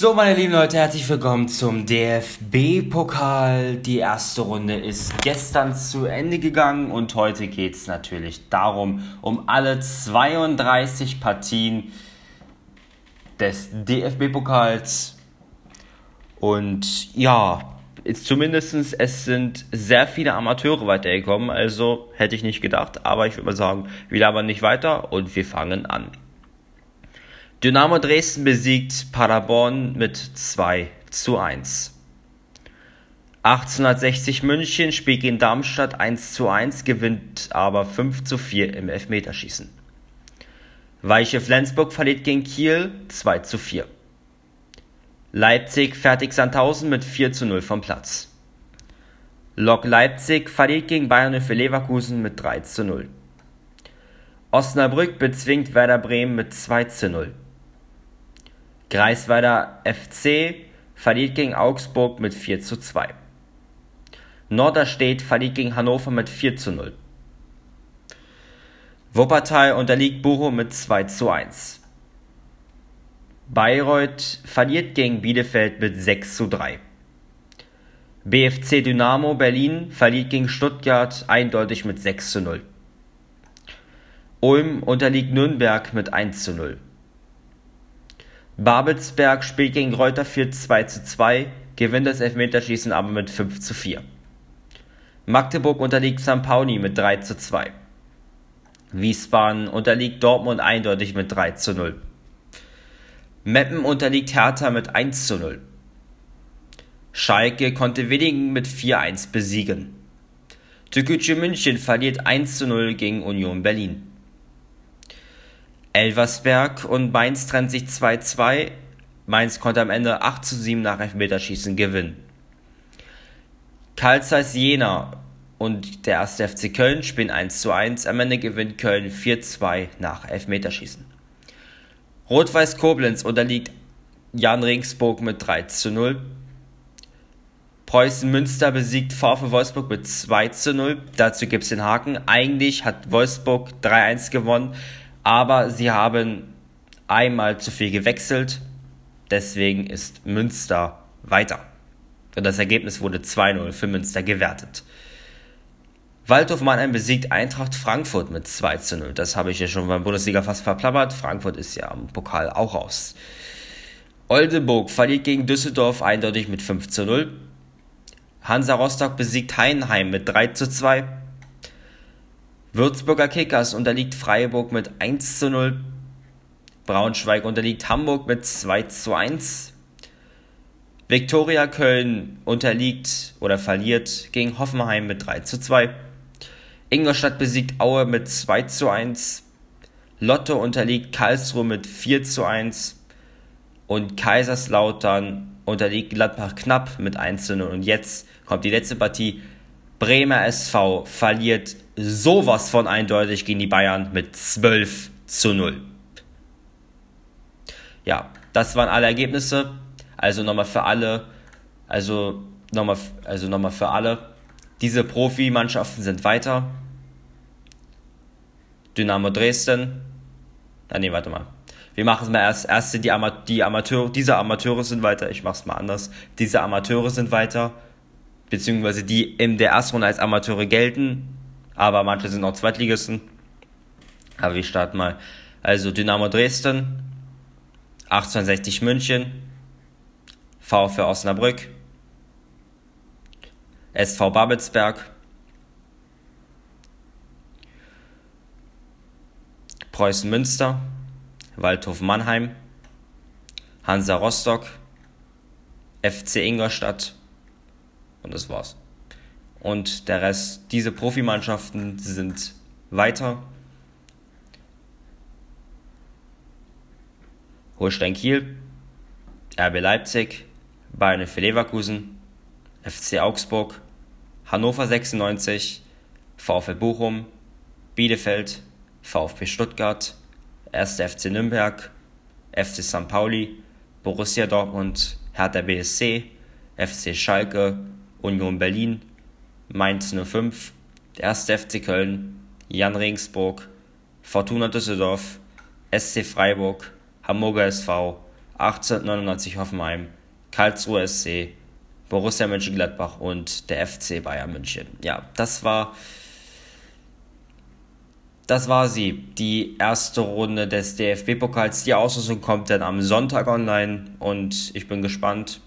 So, meine lieben Leute, herzlich willkommen zum DFB-Pokal. Die erste Runde ist gestern zu Ende gegangen und heute geht es natürlich darum, um alle 32 Partien des DFB-Pokals. Und ja, zumindest es sind sehr viele Amateure weitergekommen, also hätte ich nicht gedacht, aber ich würde mal sagen, wir labern nicht weiter und wir fangen an. Dynamo Dresden besiegt Paderborn mit 2 zu 1. 1860 München spielt gegen Darmstadt 1 zu 1, gewinnt aber 5 zu 4 im Elfmeterschießen. Weiche Flensburg verliert gegen Kiel 2 zu 4. Leipzig fertigt Sandhausen mit 4 zu 0 vom Platz. Lok Leipzig verliert gegen Bayern für Leverkusen mit 3 zu 0. Osnabrück bezwingt Werder Bremen mit 2 zu 0. Greifswalder FC verliert gegen Augsburg mit 4 zu 2. Norderstedt verliert gegen Hannover mit 4 zu 0. Wuppertal unterliegt Bochum mit 2 zu 1. Bayreuth verliert gegen Bielefeld mit 6 zu 3. BFC Dynamo Berlin verliert gegen Stuttgart eindeutig mit 6 zu 0. Ulm unterliegt Nürnberg mit 1 zu 0. Babelsberg spielt gegen Reuter 4 2 zu 2, gewinnt das Elfmeterschießen aber mit 5 zu 4. Magdeburg unterliegt St. Pauli mit 3 zu 2. Wiesbaden unterliegt Dortmund eindeutig mit 3 zu 0. Meppen unterliegt Hertha mit 1 zu 0. Schalke konnte Willingen mit 4-1 besiegen. Türkgücü München verliert 1 zu 0 gegen Union Berlin. Elversberg und Mainz trennt sich 2-2. Mainz konnte am Ende 8 zu 7 nach Elfmeterschießen gewinnen. Karl Zeiss Jena und der 1. FC Köln spielen 1 zu 1. Am Ende gewinnt Köln 4-2 nach Elfmeterschießen. Rot-Weiß Koblenz unterliegt Jan Regensburg mit 3 zu 0. Preußen Münster besiegt VfL Wolfsburg mit 2 zu 0. Dazu gibt es den Haken. Eigentlich hat Wolfsburg 3-1 gewonnen, aber sie haben einmal zu viel gewechselt. Deswegen ist Münster weiter. Und das Ergebnis wurde 2-0 für Münster gewertet. Waldhof Mannheim besiegt Eintracht Frankfurt mit 2 zu 0. Das habe ich ja schon beim Bundesliga fast verplappert. Frankfurt ist ja am Pokal auch raus. Oldenburg verliert gegen Düsseldorf eindeutig mit 5 zu 0. Hansa Rostock besiegt Heidenheim mit 3 zu 2. Würzburger Kickers unterliegt Freiburg mit 1 zu 0. Braunschweig unterliegt Hamburg mit 2 zu 1. Viktoria Köln unterliegt oder verliert gegen Hoffenheim mit 3 zu 2. Ingolstadt besiegt Aue mit 2 zu 1. Lotto unterliegt Karlsruhe mit 4 zu 1. Und Kaiserslautern unterliegt Gladbach knapp mit 1 zu 0. Und jetzt kommt die letzte Partie. Bremer SV verliert sowas von eindeutig gegen die Bayern mit 12 zu 0. Ja, das waren alle Ergebnisse. Also nochmal für alle, also nochmal, also nochmal für alle. Diese Profimannschaften sind weiter. Dynamo Dresden. Ah, nee, warte mal. Wir machen es mal erst. Erst sind die, Ama die Amateure, diese Amateure sind weiter. Ich mach's mal anders. Diese Amateure sind weiter. Beziehungsweise die in der Runde als Amateure gelten aber manche sind auch Zweitligisten. Aber wir starten mal. Also Dynamo Dresden, 1860 München, VfR Osnabrück, SV Babelsberg, Preußen Münster, Waldhof Mannheim, Hansa Rostock, FC Ingolstadt und das war's. Und der Rest, diese Profimannschaften sind weiter. Holstein Kiel, RB Leipzig, Bayern für Leverkusen, FC Augsburg, Hannover 96, VfL Bochum, Bielefeld, VfB Stuttgart, 1. FC Nürnberg, FC St. Pauli, Borussia Dortmund, Hertha BSC, FC Schalke, Union Berlin, Mainz 05, der 1. FC Köln, Jan Regensburg, Fortuna Düsseldorf, SC Freiburg, Hamburger SV, 1899 Hoffenheim, Karlsruhe SC, Borussia Mönchengladbach und der FC Bayern München. Ja, das war das war sie, die erste Runde des DFB-Pokals. Die Auslosung kommt dann am Sonntag online und ich bin gespannt.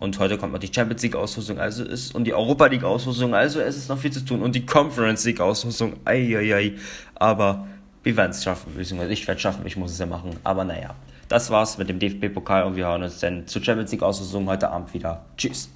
Und heute kommt noch die Champions League-Auslosung also ist, und die Europa League-Auslosung, also es ist noch viel zu tun. Und die Conference League-Auslosung, eieiei. Aber wir werden es schaffen, beziehungsweise ich werde es schaffen, ich muss es ja machen. Aber naja, das war's mit dem DFB-Pokal und wir hören uns dann zur Champions League-Auslosung heute Abend wieder. Tschüss.